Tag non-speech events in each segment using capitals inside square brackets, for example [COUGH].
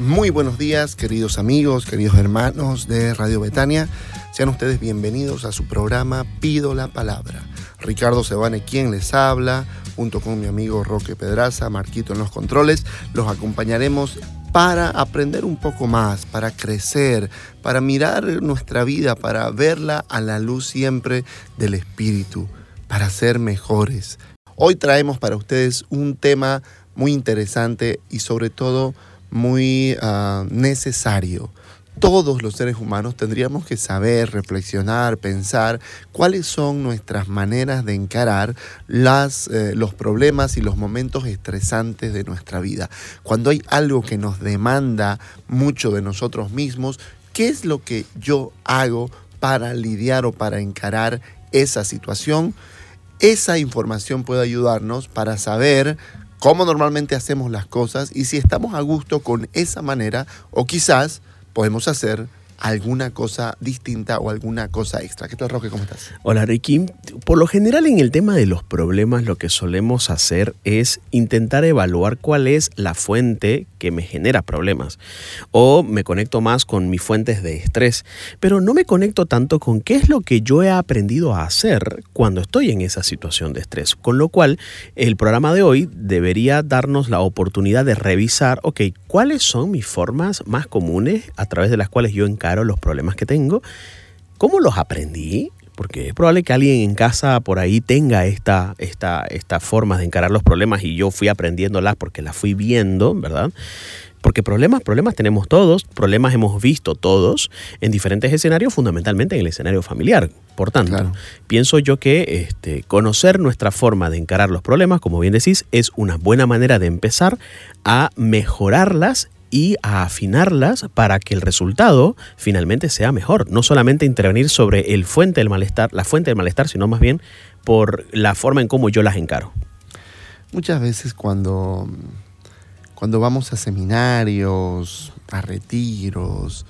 Muy buenos días, queridos amigos, queridos hermanos de Radio Betania. Sean ustedes bienvenidos a su programa Pido la Palabra. Ricardo Sebane, quien les habla, junto con mi amigo Roque Pedraza, Marquito en los controles, los acompañaremos para aprender un poco más, para crecer, para mirar nuestra vida, para verla a la luz siempre del Espíritu, para ser mejores. Hoy traemos para ustedes un tema muy interesante y sobre todo muy uh, necesario. Todos los seres humanos tendríamos que saber, reflexionar, pensar cuáles son nuestras maneras de encarar las, eh, los problemas y los momentos estresantes de nuestra vida. Cuando hay algo que nos demanda mucho de nosotros mismos, ¿qué es lo que yo hago para lidiar o para encarar esa situación? Esa información puede ayudarnos para saber cómo normalmente hacemos las cosas y si estamos a gusto con esa manera o quizás podemos hacer alguna cosa distinta o alguna cosa extra. ¿Qué tal, Roque? ¿Cómo estás? Hola, Ricky. Por lo general, en el tema de los problemas, lo que solemos hacer es intentar evaluar cuál es la fuente que me genera problemas. O me conecto más con mis fuentes de estrés, pero no me conecto tanto con qué es lo que yo he aprendido a hacer cuando estoy en esa situación de estrés. Con lo cual, el programa de hoy debería darnos la oportunidad de revisar, ok, cuáles son mis formas más comunes a través de las cuales yo encargo los problemas que tengo. ¿Cómo los aprendí? Porque es probable que alguien en casa por ahí tenga esta, esta, esta forma de encarar los problemas y yo fui aprendiéndolas porque las fui viendo, ¿verdad? Porque problemas, problemas tenemos todos, problemas hemos visto todos en diferentes escenarios, fundamentalmente en el escenario familiar. Por tanto, pienso yo que este, conocer nuestra forma de encarar los problemas, como bien decís, es una buena manera de empezar a mejorarlas y a afinarlas para que el resultado finalmente sea mejor. No solamente intervenir sobre el fuente del malestar, la fuente del malestar, sino más bien por la forma en cómo yo las encaro. Muchas veces cuando, cuando vamos a seminarios, a retiros,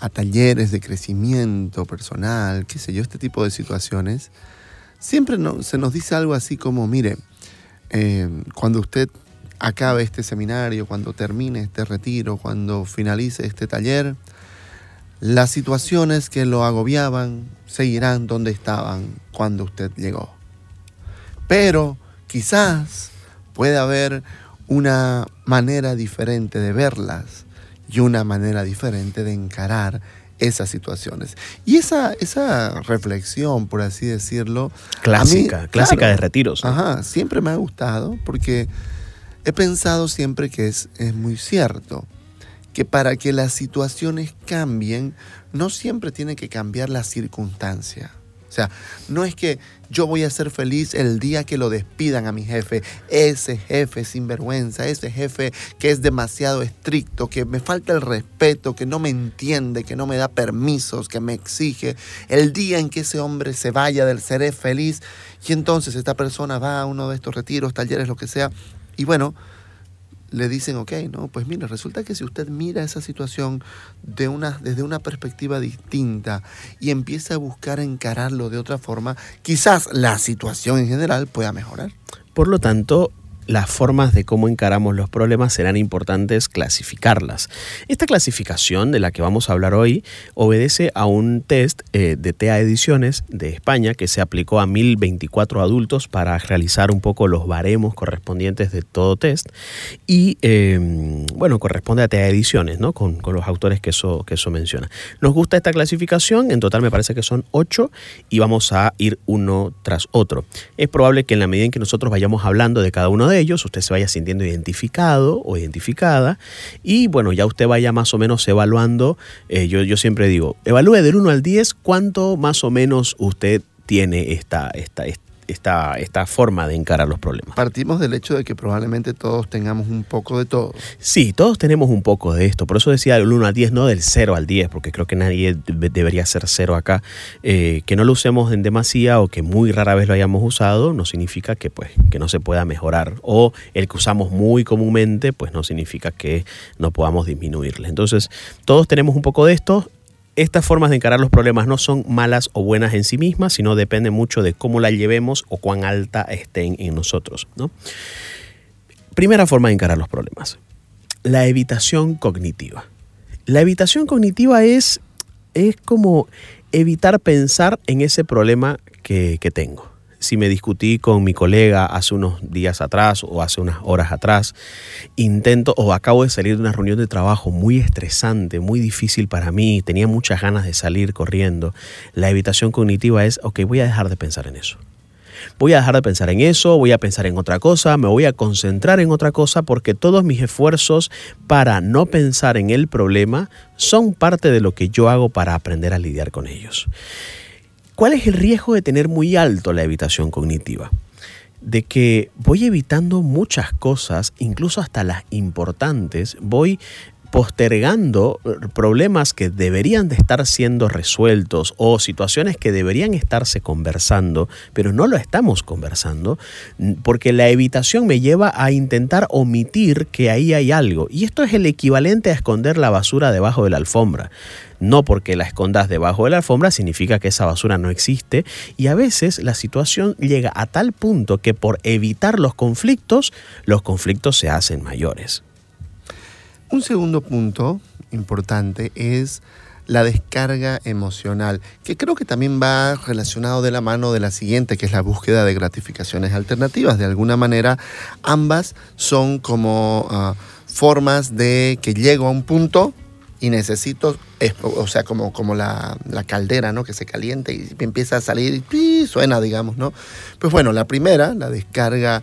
a talleres de crecimiento personal, qué sé yo, este tipo de situaciones, siempre se nos dice algo así como, mire, eh, cuando usted acabe este seminario, cuando termine este retiro, cuando finalice este taller, las situaciones que lo agobiaban seguirán donde estaban cuando usted llegó. Pero quizás puede haber una manera diferente de verlas y una manera diferente de encarar esas situaciones. Y esa, esa reflexión, por así decirlo. Clásica, clásica de retiros. Ajá, siempre me ha gustado porque He pensado siempre que es, es muy cierto, que para que las situaciones cambien, no siempre tiene que cambiar la circunstancia. O sea, no es que yo voy a ser feliz el día que lo despidan a mi jefe, ese jefe sinvergüenza, ese jefe que es demasiado estricto, que me falta el respeto, que no me entiende, que no me da permisos, que me exige. El día en que ese hombre se vaya del seré feliz y entonces esta persona va a uno de estos retiros, talleres, lo que sea, y bueno, le dicen, ok, no, pues mira, resulta que si usted mira esa situación de una, desde una perspectiva distinta y empieza a buscar encararlo de otra forma, quizás la situación en general pueda mejorar. Por lo tanto, las formas de cómo encaramos los problemas serán importantes clasificarlas. Esta clasificación de la que vamos a hablar hoy obedece a un test eh, de TEA Ediciones de España que se aplicó a 1024 adultos para realizar un poco los baremos correspondientes de todo test y em, bueno, corresponde a TEA Ediciones, ¿no? Con, los autores que eso, que eso menciona. Nos gusta esta clasificación, en total me parece que son 8 y vamos a ir uno tras otro. Es probable que en la medida en que nosotros vayamos hablando de cada uno de ellos, usted se vaya sintiendo identificado o identificada y bueno, ya usted vaya más o menos evaluando, eh, yo, yo siempre digo, evalúe del 1 al 10 cuánto más o menos usted tiene esta, esta, esta, esta forma de encarar los problemas. Partimos del hecho de que probablemente todos tengamos un poco de todo. Sí, todos tenemos un poco de esto. Por eso decía del 1 al 10, no del 0 al 10, porque creo que nadie debería ser 0 acá. Eh, que no lo usemos en demasía o que muy rara vez lo hayamos usado, no significa que, pues, que no se pueda mejorar. O el que usamos muy comúnmente, pues no significa que no podamos disminuirle. Entonces, todos tenemos un poco de esto estas formas de encarar los problemas no son malas o buenas en sí mismas, sino depende mucho de cómo la llevemos o cuán alta estén en nosotros. Primera forma de encarar los problemas. La evitación cognitiva. La evitación cognitiva es, es como evitar pensar en ese problema que tengo si me discutí con mi colega hace unos días atrás o hace unas horas atrás, intento o acabo de salir de una reunión de trabajo muy estresante, muy difícil para mí, tenía muchas ganas de salir corriendo, la evitación cognitiva es, ok, voy a dejar de pensar en eso. Voy a dejar de pensar en eso, voy a pensar en otra cosa, me voy a concentrar en otra cosa porque todos mis esfuerzos para no pensar en el problema son parte de lo que yo hago para aprender a lidiar con ellos. ¿Cuál es el riesgo de tener muy alto la evitación cognitiva? De que voy evitando muchas cosas, incluso hasta las importantes, voy postergando problemas que deberían de estar siendo resueltos o situaciones que deberían estarse conversando, pero no lo estamos conversando, porque la evitación me lleva a intentar omitir que ahí hay algo. Y esto es el equivalente a esconder la basura debajo de la alfombra. No porque la escondas debajo de la alfombra significa que esa basura no existe y a veces la situación llega a tal punto que por evitar los conflictos, los conflictos se hacen mayores. Un segundo punto importante es la descarga emocional, que creo que también va relacionado de la mano de la siguiente, que es la búsqueda de gratificaciones alternativas. De alguna manera, ambas son como ah, formas de que llego a un punto y necesito, o sea, como, como la, caldera, ¿no? Que se caliente y empieza a salir y suena, digamos, ¿no? Pues bueno, la primera, la descarga emocional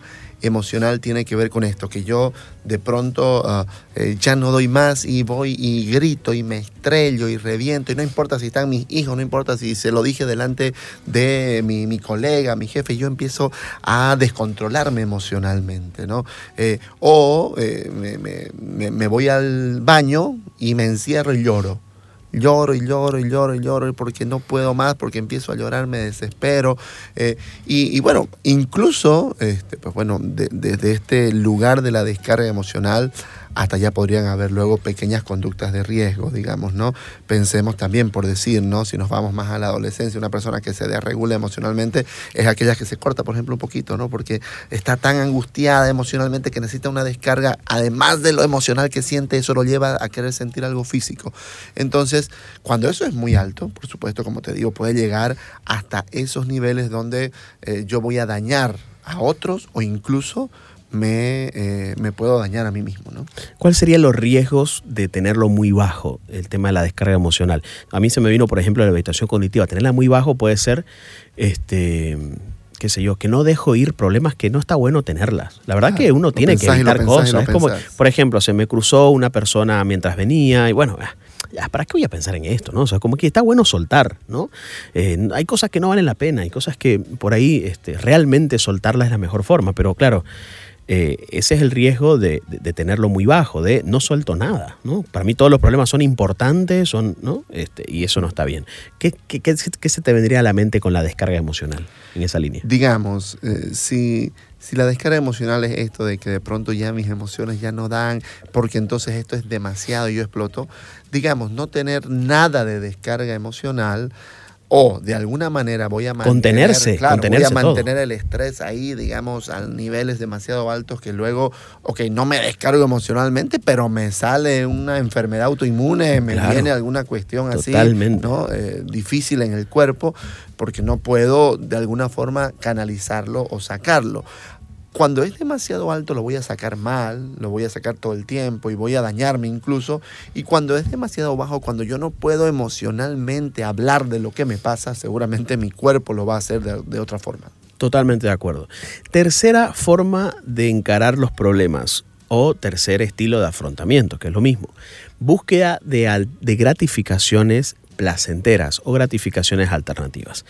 tiene que ver con esto, que yo de pronto ah, eh, ya no doy más y voy y grito y me estrello y reviento y no importa si están mis hijos, no importa si se lo dije delante de mi, colega, mi jefe, yo empiezo a descontrolarme emocionalmente, ¿no? Eh, o eh, me, me voy al baño y me encierro y lloro lloro y lloro y lloro y lloro porque no puedo más, porque empiezo a llorar, me desespero. Eh, y, bueno, incluso, este, pues bueno, desde este lugar de la descarga emocional, hasta ya podrían haber luego pequeñas conductas de riesgo, digamos, ¿no? Pensemos también, por decir, ¿no? Si nos vamos más a la adolescencia, una persona que se desregula emocionalmente es aquella que se corta, por ejemplo, un poquito, ¿no? Porque está tan angustiada emocionalmente que necesita una descarga, además de lo emocional que siente, eso lo lleva a querer sentir algo físico. Entonces, cuando eso es muy alto, por supuesto, como te digo, puede llegar hasta esos niveles donde eh, yo voy a dañar a otros o incluso me, eh, me, puedo dañar a mí mismo. ¿no? ¿Cuáles serían los riesgos de tenerlo muy bajo, el tema de la descarga emocional? A mí se me vino, por ejemplo, la habitación cognitiva. Tenerla muy bajo puede ser, este, qué sé yo, que no dejo ir problemas que no está bueno tenerlas. La verdad que uno tiene que evitar cosas. Es como, por ejemplo, se me cruzó una persona mientras venía y bueno, ¿para qué voy a pensar en esto? ¿no? O sea, como que está bueno soltar, ¿no? Eh, hay cosas que no valen la pena, hay cosas que por ahí este, realmente soltarlas es la mejor forma, pero claro, eh, ese es el riesgo de, tenerlo muy bajo, de no suelto nada. ¿no? Para mí todos los problemas son importantes son, ¿no? Este, y eso no está bien. ¿Qué, qué, se te vendría a la mente con la descarga emocional en esa línea? Digamos, eh, si, si la descarga emocional es esto de que de pronto ya mis emociones ya no dan, porque entonces esto es demasiado y yo exploto, digamos, no tener nada de descarga emocional o de alguna manera voy a mantener, voy a mantener el estrés ahí, digamos, a niveles demasiado altos que luego, ok, no me descargo emocionalmente, pero me sale una enfermedad autoinmune, me viene alguna cuestión así, ¿no? Eh, difícil en el cuerpo, porque no puedo de alguna forma canalizarlo o sacarlo. Cuando es demasiado alto lo voy a sacar mal, lo voy a sacar todo el tiempo y voy a dañarme incluso. Y cuando es demasiado bajo, cuando yo no puedo emocionalmente hablar de lo que me pasa, seguramente mi cuerpo lo va a hacer de, otra forma. Totalmente de acuerdo. Tercera forma de encarar los problemas o tercer estilo de afrontamiento, que es lo mismo. Búsqueda de, gratificaciones placenteras o gratificaciones alternativas.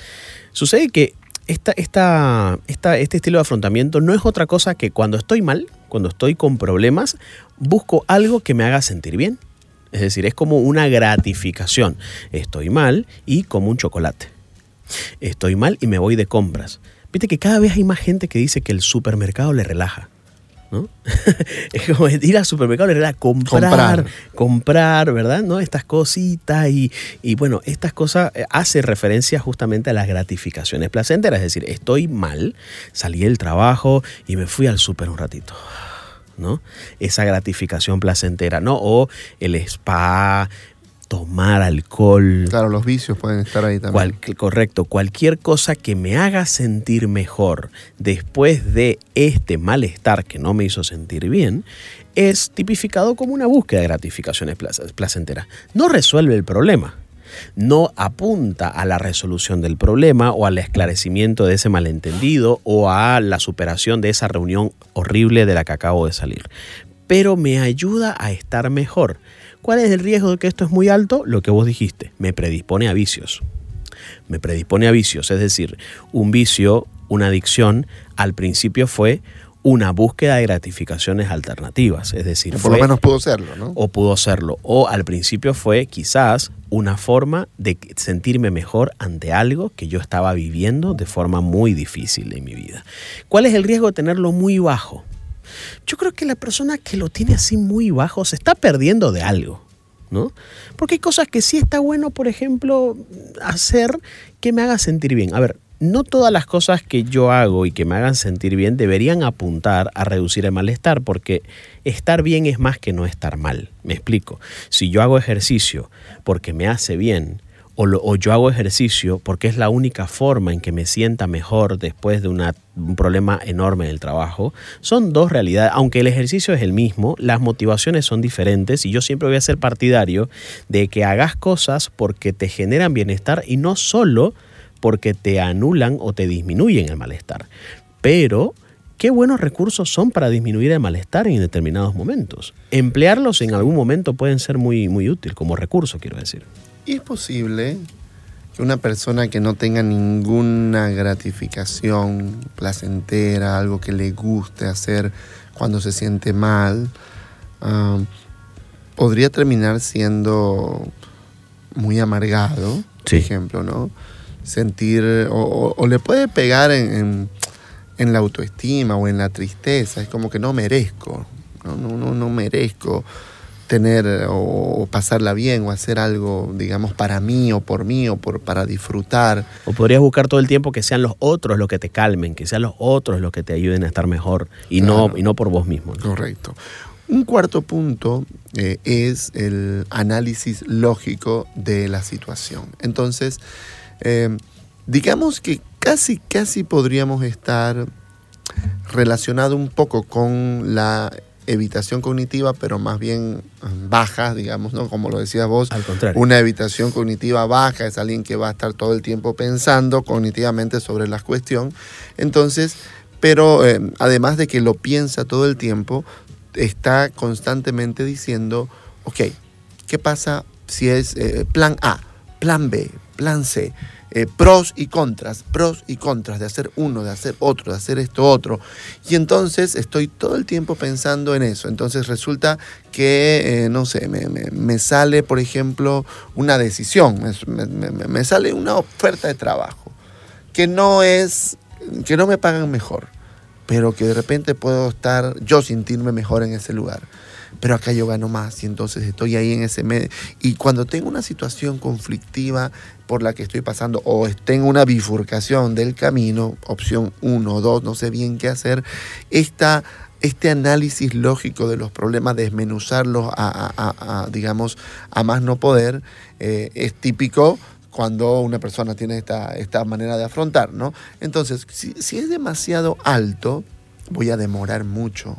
Sucede que esta, este estilo de afrontamiento no es otra cosa que cuando estoy mal, cuando estoy con problemas, busco algo que me haga sentir bien. Es decir, es como una gratificación. Estoy mal y como un chocolate. Estoy mal y me voy de compras. Viste que cada vez hay más gente que dice que el supermercado le relaja. ¿No? [LAUGHS] es como ir al supermercado, relaja comprar, comprar, ¿verdad? ¿No? Estas cositas y, y bueno, estas cosas eh, hace referencia justamente a las gratificaciones placenteras. Es decir, estoy mal, salí del trabajo y me fui al súper un ratito. ¿no? Esa gratificación placentera, ¿no? O el spa, tomar alcohol. Claro, los vicios pueden estar ahí también. correcto, cualquier cosa que me haga sentir mejor después de este malestar que no me hizo sentir bien, es tipificado como una búsqueda de gratificaciones placenteras. No resuelve el problema, no apunta a la resolución del problema o al esclarecimiento de ese malentendido o a la superación de esa reunión horrible de la que acabo de salir, pero me ayuda a estar mejor ¿Cuál es el riesgo de que esto es muy alto? Lo que vos dijiste, me predispone a vicios. Me predispone a vicios, es decir, un vicio, una adicción, al principio fue una búsqueda de gratificaciones alternativas, es decir, por lo menos pudo serlo, ¿no? O pudo serlo, o al principio fue quizás una forma de sentirme mejor ante algo que yo estaba viviendo de forma muy difícil en mi vida. ¿Cuál es el riesgo de tenerlo muy bajo? Yo creo que la persona que lo tiene así muy bajo se está perdiendo de algo. ¿no? Porque hay cosas que sí está bueno, por ejemplo, hacer que me haga sentir bien. A ver, no todas las cosas que yo hago y que me hagan sentir bien deberían apuntar a reducir el malestar, porque estar bien es más que no estar mal. Me explico. Si yo hago ejercicio porque me hace bien, o, yo hago ejercicio porque es la única forma en que me sienta mejor después de un problema enorme en el trabajo, son dos realidades. Aunque el ejercicio es el mismo, las motivaciones son diferentes y yo siempre voy a ser partidario de que hagas cosas porque te generan bienestar y no solo porque te anulan o te disminuyen el malestar. Pero qué buenos recursos son para disminuir el malestar en determinados momentos. Emplearlos en algún momento pueden ser muy, muy útil como recurso, quiero decir. Y es posible que una persona que no tenga ninguna gratificación placentera, algo que le guste hacer cuando se siente mal, ah, podría terminar siendo muy amargado, por ejemplo, ¿no? Sentir, o, le puede pegar en, la autoestima o en la tristeza, es como que no merezco, no, no, no, no merezco tener o pasarla bien o hacer algo, digamos, para mí o por mí o por, para disfrutar. O podrías buscar todo el tiempo que sean los otros los que te calmen, que sean los otros los que te ayuden a estar mejor y, no, y no por vos mismo. Correcto. Un cuarto punto eh, es el análisis lógico de la situación. Entonces, eh, digamos que casi, casi podríamos estar relacionado un poco con la evitación cognitiva, pero más bien mm, baja, digamos, ¿no? Como lo decías vos. Al contrario. Una evitación cognitiva baja es alguien que va a estar todo el tiempo pensando cognitivamente sobre la cuestión. Entonces, pero eh, además de que lo piensa todo el tiempo, está constantemente diciendo, ok, ¿qué pasa si es eh, plan A, plan B, plan C? Eh, pros y contras, pros y contras de hacer uno, de hacer otro, de hacer esto otro. Y entonces estoy todo el tiempo pensando en eso. Entonces resulta que, eh, no sé, me, sale, por ejemplo, una decisión, me, sale una oferta de trabajo que no es, que no me pagan mejor, pero que de repente puedo estar yo sentirme mejor en ese lugar pero acá yo gano más y entonces estoy ahí en ese medio. Y cuando tengo una situación conflictiva por la que estoy pasando o tengo una bifurcación del camino, opción 1 o 2, no sé bien qué hacer, esta, este análisis lógico de los problemas, desmenuzarlos a, digamos, a más no poder, eh, es típico cuando una persona tiene esta, esta manera de afrontar, ¿no? Entonces, si, si es demasiado alto, voy a demorar mucho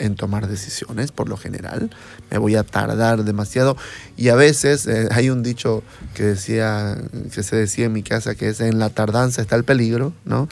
en tomar decisiones, por lo general. Me voy a tardar demasiado. Y a veces eh, hay un dicho que, decía, que se decía en mi casa que es en la tardanza está el peligro, ¿no?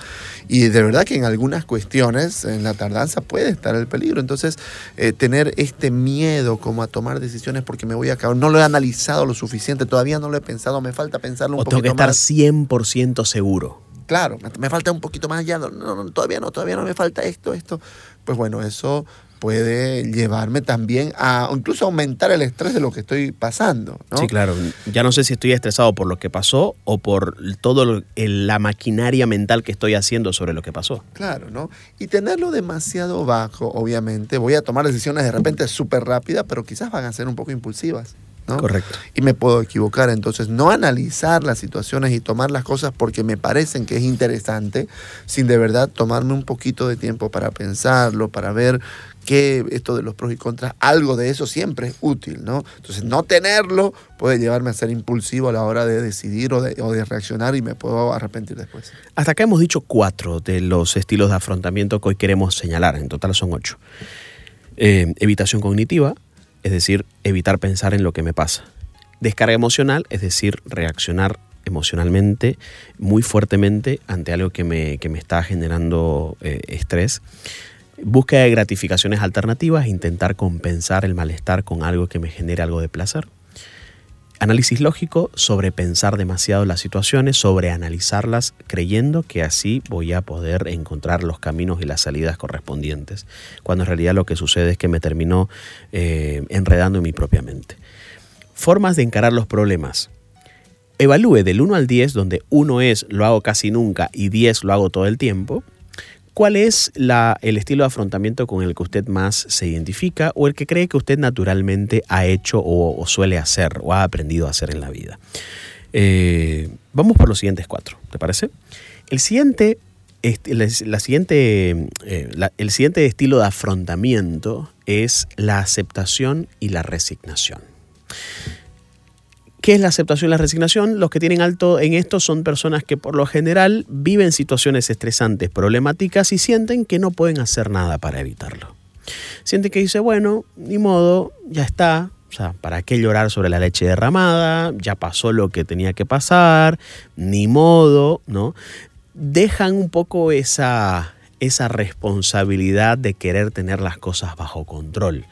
Y de verdad que en algunas cuestiones en la tardanza puede estar el peligro. Entonces, eh, tener este miedo como a tomar decisiones porque me voy a acabar, no lo he analizado lo suficiente, todavía no lo he pensado, me falta pensarlo un o poquito tengo que estar más. 100% seguro. Claro, me, falta un poquito más ya, no, no, todavía no, todavía no me falta esto, esto. Pues bueno, eso puede llevarme también a incluso aumentar el estrés de lo que estoy pasando. ¿no? Sí, claro. Ya no sé si estoy estresado por lo que pasó o por todo la maquinaria mental que estoy haciendo sobre lo que pasó. Claro, ¿no? Y tenerlo demasiado bajo, obviamente, voy a tomar decisiones de repente súper rápidas, pero quizás van a ser un poco impulsivas. ¿no? Correcto. Y me puedo equivocar. Entonces, no analizar las situaciones y tomar las cosas porque me parecen que es interesante, sin de verdad tomarme un poquito de tiempo para pensarlo, para ver que esto de los pros y contras, algo de eso siempre es útil, ¿no? Entonces, no tenerlo puede llevarme a ser impulsivo a la hora de decidir o de, reaccionar y me puedo arrepentir después. Hasta acá hemos dicho cuatro de los estilos de afrontamiento que hoy queremos señalar, en total son ocho. Eh, evitación cognitiva, es decir, evitar pensar en lo que me pasa. Descarga emocional, es decir, reaccionar emocionalmente muy fuertemente ante algo que me, que me está generando eh, estrés. Búsqueda de gratificaciones alternativas, intentar compensar el malestar con algo que me genere algo de placer. Análisis lógico, sobrepensar demasiado las situaciones, sobreanalizarlas, creyendo que así voy a poder encontrar los caminos y las salidas correspondientes, cuando en realidad lo que sucede es que me terminó eh, enredando en mi propia mente. Formas de encarar los problemas. Evalúe del 1 al 10, donde 1 es lo hago casi nunca y 10 lo hago todo el tiempo, ¿Cuál es la, el estilo de afrontamiento con el que usted más se identifica o el que cree que usted naturalmente ha hecho o, suele hacer o ha aprendido a hacer en la vida? Eh, vamos por los siguientes cuatro, ¿te parece? El siguiente, la siguiente, eh, el siguiente estilo de afrontamiento es la aceptación y la resignación. ¿Qué es la aceptación y la resignación? Los que tienen alto en esto son personas que por lo general viven situaciones estresantes, problemáticas y sienten que no pueden hacer nada para evitarlo. Sienten que dice, bueno, ni modo, ya está, o sea, ¿para qué llorar sobre la leche derramada? Ya pasó lo que tenía que pasar, ni modo, ¿no? Dejan un poco esa, esa responsabilidad de querer tener las cosas bajo control.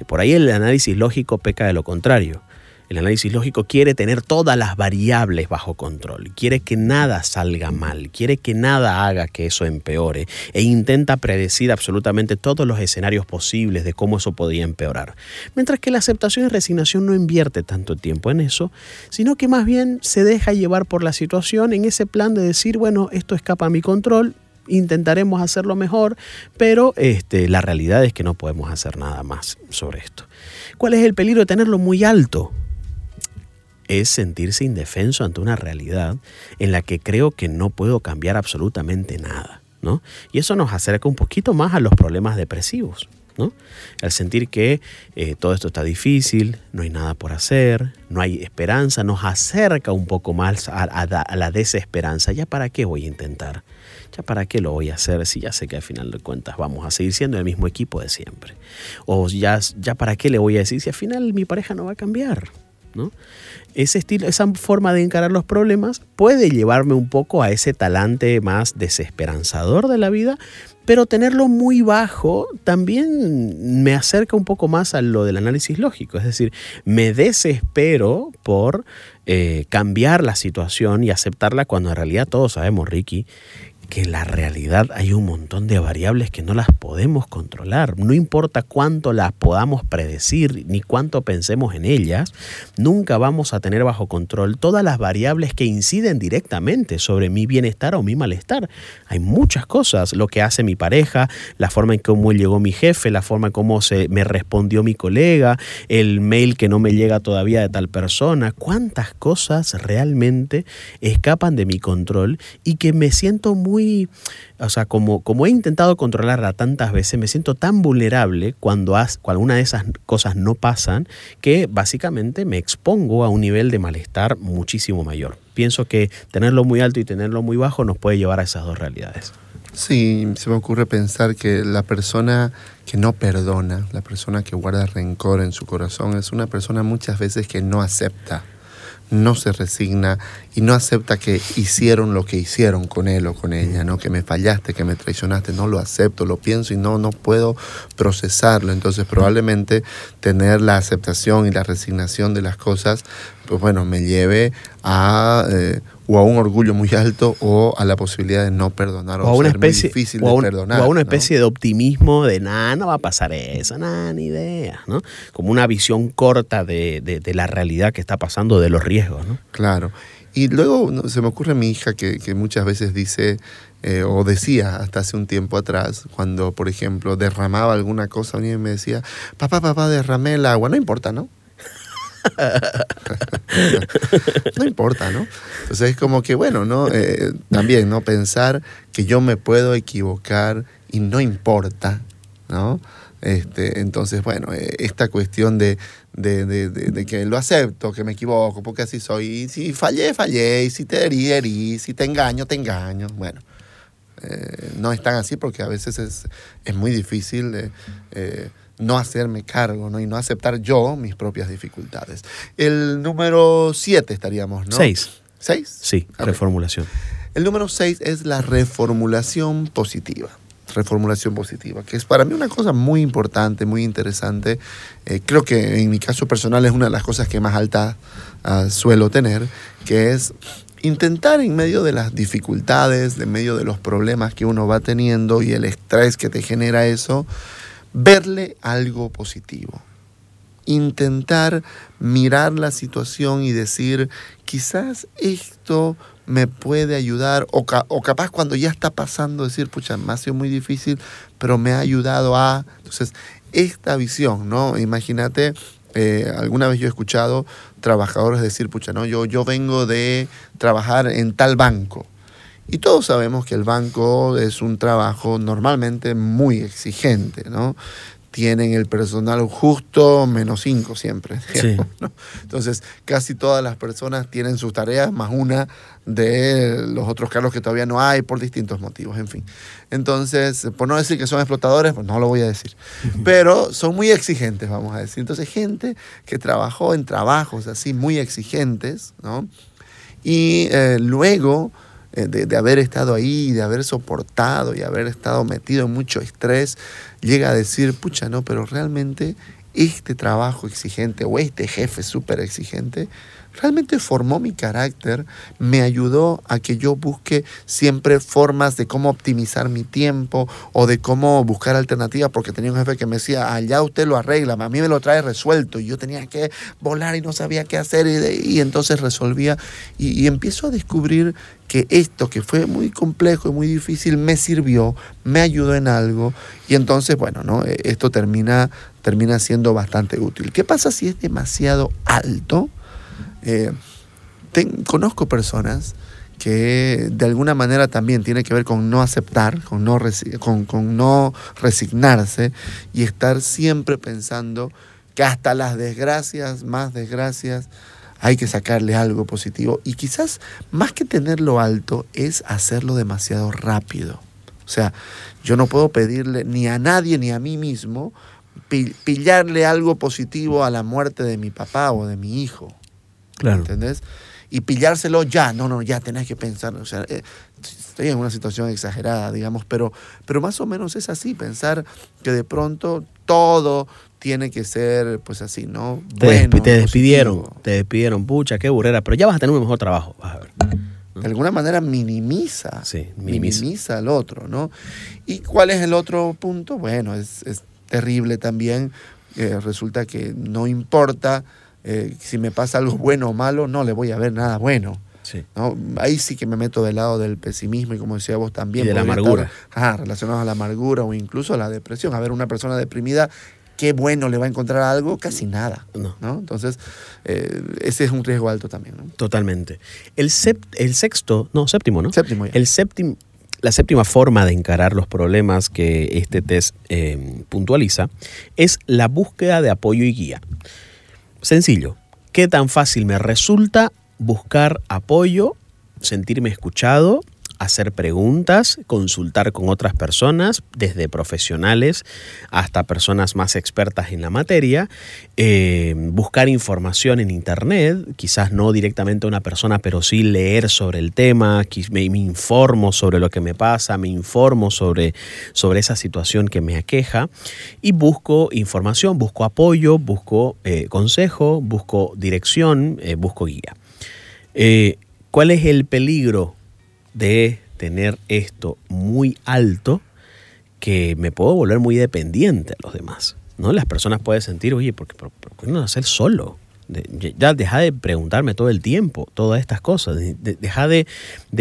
Y por ahí el análisis lógico peca de lo contrario. El análisis lógico quiere tener todas las variables bajo control, quiere que nada salga mal, quiere que nada haga que eso empeore e intenta predecir absolutamente todos los escenarios posibles de cómo eso podía empeorar. Mientras que la aceptación y resignación no invierte tanto tiempo en eso, sino que más bien se deja llevar por la situación en ese plan de decir, bueno, esto escapa a mi control, intentaremos hacerlo mejor, pero este, la realidad es que no podemos hacer nada más sobre esto. ¿Cuál es el peligro de tenerlo muy alto? Es sentirse indefenso ante una realidad en la que creo que no puedo cambiar absolutamente nada. ¿no? Y eso nos acerca un poquito más a los problemas depresivos. ¿no? Al sentir que eh, todo esto está difícil, no hay nada por hacer, no hay esperanza, nos acerca un poco más a, a, la desesperanza. ¿Ya para qué voy a intentar? ¿Ya para qué lo voy a hacer si ya sé que al final de cuentas vamos a seguir siendo el mismo equipo de siempre? O ya, ya para qué le voy a decir si al final mi pareja no va a cambiar? Ese estilo, esa forma de encarar los problemas puede llevarme un poco a ese talante más desesperanzador de la vida, pero tenerlo muy bajo también me acerca un poco más a lo del análisis lógico. Es decir, me desespero por eh, cambiar la situación y aceptarla cuando en realidad todos sabemos, Ricky, que en la realidad hay un montón de variables que no las podemos controlar. No importa cuánto las podamos predecir ni cuánto pensemos en ellas, nunca vamos a tener bajo control todas las variables que inciden directamente sobre mi bienestar o mi malestar. Hay muchas cosas, lo que hace mi pareja, la forma en cómo llegó mi jefe, la forma en cómo se me respondió mi colega, el mail que no me llega todavía de tal persona, cuántas cosas realmente escapan de mi control y que me siento muy o sea, como, como he intentado controlarla tantas veces, me siento tan vulnerable cuando, has, cuando una de esas cosas no pasan que básicamente me expongo a un nivel de malestar muchísimo mayor. Pienso que tenerlo muy alto y tenerlo muy bajo nos puede llevar a esas dos realidades. Sí, se me ocurre pensar que la persona que no perdona, la persona que guarda rencor en su corazón, es una persona muchas veces que no acepta no se resigna y no acepta que hicieron lo que hicieron con él o con ella, ¿no? Que me fallaste, que me traicionaste, no lo acepto, lo pienso y no, no puedo procesarlo. Entonces probablemente tener la aceptación y la resignación de las cosas, pues bueno, me lleve a eh, o a un orgullo muy alto o a la posibilidad de no perdonar o, a una ser especie, muy difícil o a de perdonar. o a una ¿no? especie de optimismo de nada, no va a pasar eso, nada, ni idea, ¿no? Como una visión corta de, de- de la realidad que está pasando, de los riesgos, ¿no? Claro. Y luego no, se me ocurre mi hija que, que muchas veces dice, eh, o decía hasta hace un tiempo atrás, cuando, por ejemplo, derramaba alguna cosa, y me decía, papá, papá, derramé el agua. No importa, ¿no? [LAUGHS] no importa, ¿no? Entonces es como que, bueno, ¿no? Eh, también, ¿no? Pensar que yo me puedo equivocar y no importa, ¿no? Este, entonces, bueno, eh, esta cuestión de, de, de- de- que lo acepto, que me equivoco, porque así soy. Y si fallé, fallé. Y si te herí, herí. Si te engaño, te engaño. Bueno, eh, no es tan así porque a veces es, es muy difícil eh, no hacerme cargo ¿no? y no aceptar yo mis propias dificultades. El número 7 estaríamos, ¿no? Seis. ¿Seis? Sí, reformulación. El número 6 es la reformulación positiva. Reformulación positiva, que es para mí una cosa muy importante, muy interesante. Eh, creo que en mi caso personal es una de las cosas que más alta ah, suelo tener, que es intentar en medio de las dificultades, en medio de los problemas que uno va teniendo y el estrés que te genera eso, verle algo positivo intentar mirar la situación y decir, quizás esto me puede ayudar, o, o capaz cuando ya está pasando, decir, pucha, me ha sido muy difícil, pero me ha ayudado a... Entonces, esta visión, ¿no? Imagínate, eh, alguna vez yo he escuchado trabajadores decir, pucha, ¿no? Yo, yo vengo de trabajar en tal banco. Y todos sabemos que el banco es un trabajo normalmente muy exigente, ¿no? Tienen el personal justo menos cinco siempre. Sí. Entonces, casi todas las personas tienen sus tareas más una de los otros cargos que todavía no hay por distintos motivos, en fin. Entonces, por no decir que son explotadores, pues no lo voy a decir. Pero son muy exigentes, vamos a decir. Entonces, gente que trabajó en trabajos así muy exigentes, ¿no? Y eh, luego de, de haber estado ahí, de haber soportado y haber estado metido en mucho estrés, llega a decir, pucha, no, pero realmente este trabajo exigente o este jefe súper exigente realmente formó mi carácter, me ayudó a que yo busque siempre formas de cómo optimizar mi tiempo o de cómo buscar alternativas, porque tenía un jefe que me decía, allá usted lo arregla, a mí me lo trae resuelto, y yo tenía que volar y no sabía qué hacer, y, entonces resolvía, y, y empiezo a descubrir que esto que fue muy complejo y muy difícil me sirvió, me ayudó en algo, y entonces, bueno, ¿no? Eh, esto termina, termina siendo bastante útil. ¿Qué pasa si es demasiado alto? Eh, conozco personas que de alguna manera también tiene que ver con no aceptar, con no, con, no resignarse y estar siempre pensando que hasta las desgracias, más desgracias, hay que sacarle algo positivo. Y quizás más que tenerlo alto es hacerlo demasiado rápido. O sea, yo no puedo pedirle ni a nadie ni a mí mismo pi- pillarle algo positivo a la muerte de mi papá o de mi hijo. Claro. ¿Entendés? Y pillárselo ya, no, no, ya tenés que pensar, o sea, eh, estoy en una situación exagerada, digamos, pero, pero más o menos es así, pensar que de pronto todo tiene que ser, pues así, ¿no? Te, Bueno, te despidieron, positivo. te despidieron, pucha, qué burrera, pero ya vas a tener un mejor trabajo, vas a ver. De alguna manera minimiza, Sí, minimiza. minimiza al otro, ¿no? ¿Y cuál es el otro punto? Bueno, es, es terrible también, eh, resulta que no importa eh, si me pasa algo bueno o malo, no le voy a ver nada bueno. Sí. ¿no? Ahí sí que me meto del lado del pesimismo y como decía vos también. Y de la amargura. ajá, relacionado a la amargura o incluso a la depresión. A ver, una persona deprimida, qué bueno le va a encontrar algo, casi nada. No. ¿no? Entonces, eh, ese es un riesgo alto también. ¿no? Totalmente. El, sept- el sexto, no, séptimo, ¿no? Séptimo ya. El séptimo, la séptima forma de encarar los problemas que este test eh, puntualiza es la búsqueda de apoyo y guía. Sencillo. ¿Qué tan fácil me resulta buscar apoyo, sentirme escuchado, hacer preguntas, consultar con otras personas, desde profesionales hasta personas más expertas en la materia, eh, buscar información en Internet, quizás no directamente a una persona, pero sí leer sobre el tema, me, informo sobre lo que me pasa, me informo sobre, sobre esa situación que me aqueja y busco información, busco apoyo, busco eh, consejo, busco dirección, eh, busco guía. ¿Cuál es el peligro de tener esto muy alto que me puedo volver muy dependiente a los demás. ¿no? Las personas pueden sentir, oye, ¿por qué, no hacer solo? ya deja de preguntarme todo el tiempo todas estas cosas. deja de,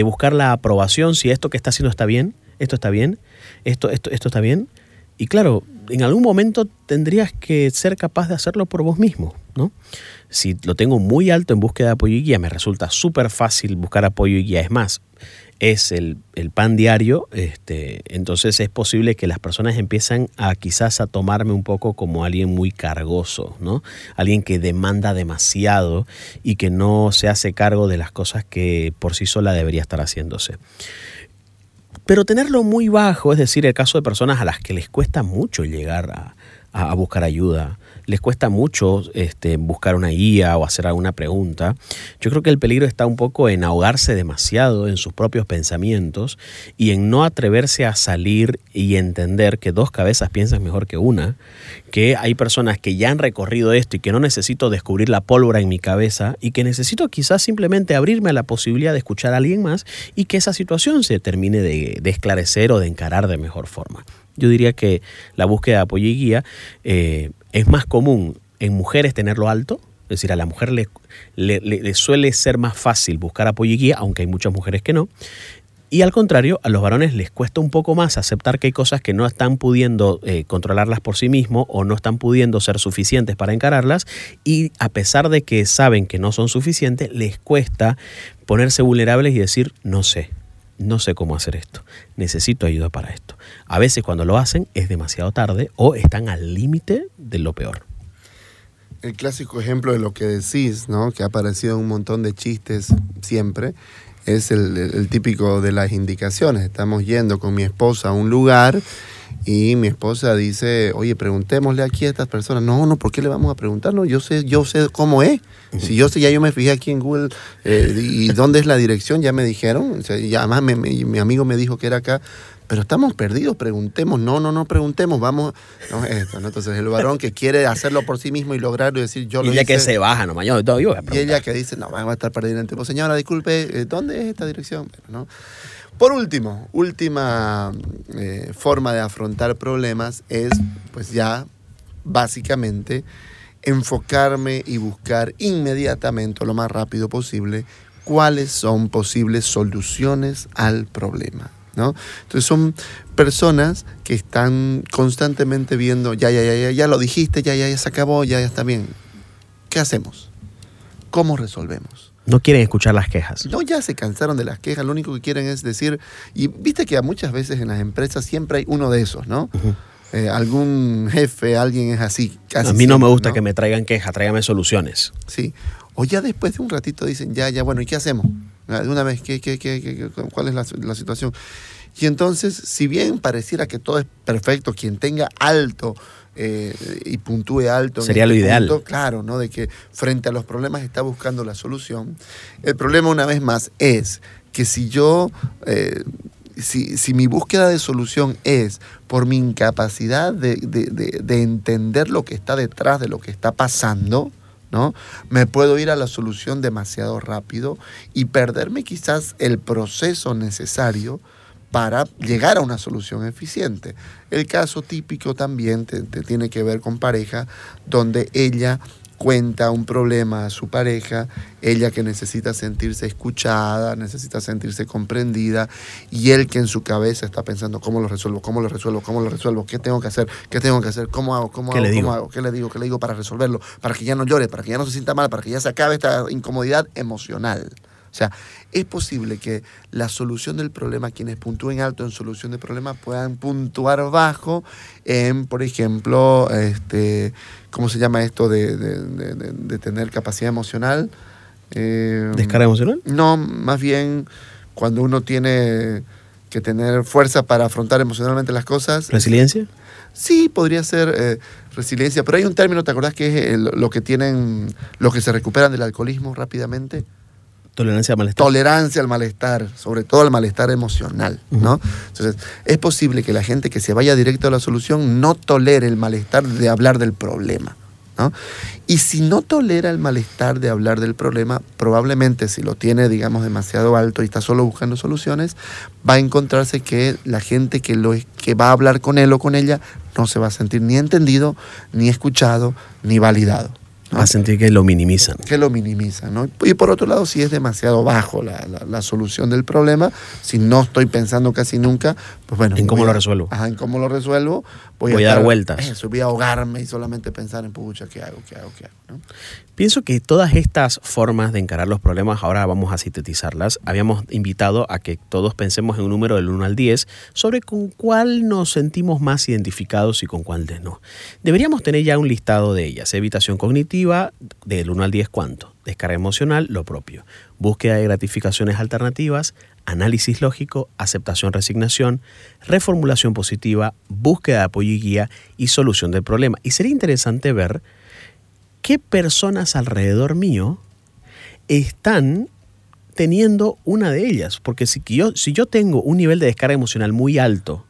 buscar la aprobación si esto que está haciendo está bien, esto está bien, esto, esto, esto está bien. Y claro, en algún momento tendrías que ser capaz de hacerlo por vos mismo, ¿no? Si lo tengo muy alto en búsqueda de apoyo y guía, me resulta súper fácil buscar apoyo y guía. Es más, es el, pan diario, este, entonces es posible que las personas empiezan a quizás a tomarme un poco como alguien muy cargoso, ¿no? Alguien que demanda demasiado y que no se hace cargo de las cosas que por sí sola debería estar haciéndose. Pero tenerlo muy bajo, es decir, el caso de personas a las que les cuesta mucho llegar a buscar ayuda, les cuesta mucho este, buscar una guía o hacer alguna pregunta, yo creo que el peligro está un poco en ahogarse demasiado en sus propios pensamientos y en no atreverse a salir y entender que dos cabezas piensan mejor que una, que hay personas que ya han recorrido esto y que no necesito descubrir la pólvora en mi cabeza y que necesito quizás simplemente abrirme a la posibilidad de escuchar a alguien más y que esa situación se termine de, esclarecer o de encarar de mejor forma. Yo diría que la búsqueda de apoyo y guía eh, es más común en mujeres tenerlo alto, es decir, a la mujer le, le, suele ser más fácil buscar apoyo y guía, aunque hay muchas mujeres que no. Y al contrario, a los varones les cuesta un poco más aceptar que hay cosas que no están pudiendo eh, controlarlas por sí mismos o no están pudiendo ser suficientes para encararlas y a pesar de que saben que no son suficientes, les cuesta ponerse vulnerables y decir, no sé, no sé cómo hacer esto, necesito ayuda para esto. A veces cuando lo hacen es demasiado tarde o están al límite de lo peor. El clásico ejemplo de lo que decís, ¿no? que ha aparecido en un montón de chistes siempre, es el, típico de las indicaciones. Estamos yendo con mi esposa a un lugar y mi esposa dice, oye, preguntémosle aquí a estas personas. No, no, ¿por qué le vamos a preguntar? No, yo sé, yo sé cómo es. Si yo sé, ya yo me fijé aquí en Google eh, y dónde es la dirección, ya me dijeron. y además mi amigo me dijo que era acá. Pero estamos perdidos, preguntemos. No, no, no preguntemos, vamos. No esto, ¿no? Entonces el varón que quiere hacerlo por sí mismo y lograrlo y decir yo lo. Y ella que se baja, no, yo, yo voy a Y ella que dice, no, vamos a estar perdidos en el tiempo. Señora, disculpe, eh, ¿dónde es esta dirección? ¿no? Por último, última eh, forma de afrontar problemas es, pues ya, básicamente, enfocarme y buscar inmediatamente, lo más rápido posible, cuáles son posibles soluciones al problema. ¿no? Entonces son personas que están constantemente viendo, ya, ya, ya, ya, ya lo dijiste, ya, ya, ya se acabó, ya, ya está bien. ¿Qué hacemos? ¿Cómo resolvemos? No quieren escuchar las quejas. No, ya se cansaron de las quejas, lo único que quieren es decir, y viste que muchas veces en las empresas siempre hay uno de esos, ¿no? Eh, algún jefe, alguien es así. a mí no me gusta que me traigan quejas, tráigame soluciones. Sí. O ya después de un ratito dicen, ya, ya, bueno, ¿y qué hacemos? De una vez, ¿qué, qué, qué, cuál es la, la situación? Y entonces, si bien pareciera que todo es perfecto, quien tenga alto eh, y puntúe alto. Sería lo este ideal. claro, ¿no? De que frente a los problemas está buscando la solución. El problema, una vez más, es que si yo, eh, si, si, mi búsqueda de solución es por mi incapacidad de, de, entender lo que está detrás de lo que está pasando, ¿no? Me puedo ir a la solución demasiado rápido y perderme quizás el proceso necesario para llegar a una solución eficiente. El caso típico también te, tiene que ver con pareja, donde ella cuenta un problema a su pareja, ella que necesita sentirse escuchada, necesita sentirse comprendida, y él que en su cabeza está pensando cómo lo resuelvo, cómo lo resuelvo, cómo lo resuelvo, qué tengo que hacer, qué tengo que hacer, cómo hago, cómo, ¿Qué hago, le cómo hago, qué le digo, qué le digo para resolverlo, para que ya no llore, para que ya no se sienta mal, para que ya se acabe esta incomodidad emocional. O sea, es posible que la solución del problema, quienes puntúen alto en solución del problema, puedan puntuar bajo en, por ejemplo, este, ¿cómo se llama esto de, tener capacidad emocional? Eh, ¿Descarga emocional? No, más bien cuando uno tiene que tener fuerza para afrontar emocionalmente las cosas. ¿Resiliencia? Sí, podría ser eh, resiliencia, pero hay un término, ¿te acordás que es lo que tienen, los que se recuperan del alcoholismo rápidamente? Tolerancia al malestar. Tolerancia al malestar, sobre todo al malestar emocional, ¿no? Entonces, es posible que la gente que se vaya directo a la solución no tolere el malestar de hablar del problema. Y si no tolera el malestar de hablar del problema, probablemente si lo tiene, digamos, demasiado alto y está solo buscando soluciones, va a encontrarse que la gente que, lo, que va a hablar con él o con ella no se va a sentir ni entendido, ni escuchado, ni validado. A sentir que lo minimizan. Que lo minimizan, ¿no? Y por otro lado, si es demasiado bajo la, solución del problema, si no estoy pensando casi nunca, pues bueno. ¿En cómo lo resuelvo? Ajá, en cómo lo resuelvo. Voy, a, dar vueltas. Eso, voy a ahogarme y solamente pensar en, pucha, ¿qué hago, qué hago, qué hago? ¿no? Pienso que todas estas formas de encarar los problemas, ahora vamos a sintetizarlas. Habíamos invitado a que todos pensemos en un número del 1 al 10 sobre con cuál nos sentimos más identificados y con cuál de no. Deberíamos tener ya un listado de ellas. Evitación cognitiva, del 1 al 10, ¿cuánto? Descarga emocional, lo propio. Búsqueda de gratificaciones alternativas, análisis lógico, aceptación, resignación, reformulación positiva, búsqueda de apoyo y guía y solución del problema. Y sería interesante ver qué personas alrededor mío están teniendo una de ellas. Porque si yo, si yo tengo un nivel de descarga emocional muy alto,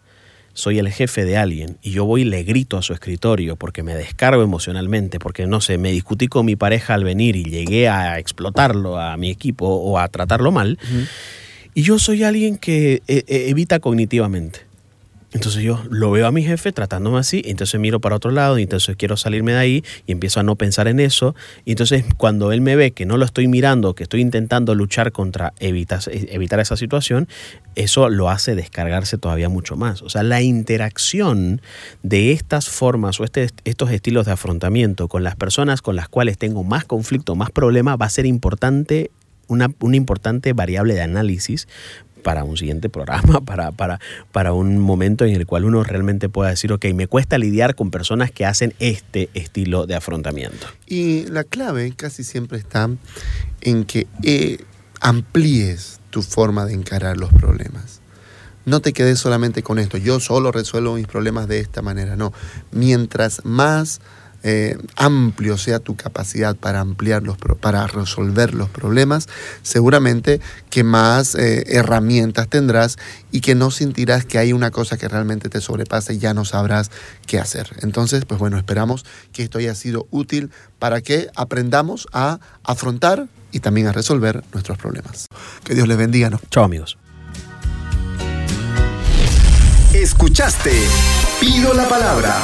soy el jefe de alguien y yo voy y le grito a su escritorio porque me descargo emocionalmente, porque no sé, me discutí con mi pareja al venir y llegué a explotarlo a mi equipo o a tratarlo mal, y yo soy alguien que eh, eh, evita cognitivamente. Entonces yo lo veo a mi jefe tratándome así, entonces miro para otro lado y entonces quiero salirme de ahí y empiezo a no pensar en eso. Y entonces cuando él me ve que no lo estoy mirando, que estoy intentando luchar contra evitar, evitar esa situación, eso lo hace descargarse todavía mucho más. O sea, la interacción de estas formas o este, estos estilos de afrontamiento con las personas con las cuales tengo más conflicto, más problema, va a ser importante una, una, importante variable de análisis para un siguiente programa, [LAUGHS] para, para, para un momento en el cual uno realmente pueda decir, ok, me cuesta lidiar con personas que hacen este estilo de afrontamiento. Y la clave casi siempre está en que eh, amplíes tu forma de encarar los problemas. No te quedes solamente con esto, yo solo resuelvo mis problemas de esta manera, no. Mientras más eh, amplio sea tu capacidad para ampliar los, para resolver los problemas, seguramente que más eh, herramientas tendrás y que no sentirás que hay una cosa que realmente te sobrepasa y ya no sabrás qué hacer. Entonces, pues bueno, esperamos que esto haya sido útil para que aprendamos a afrontar y también a resolver nuestros problemas. Que Dios les bendiga. ¿no? Chao amigos. Escuchaste Pido la Palabra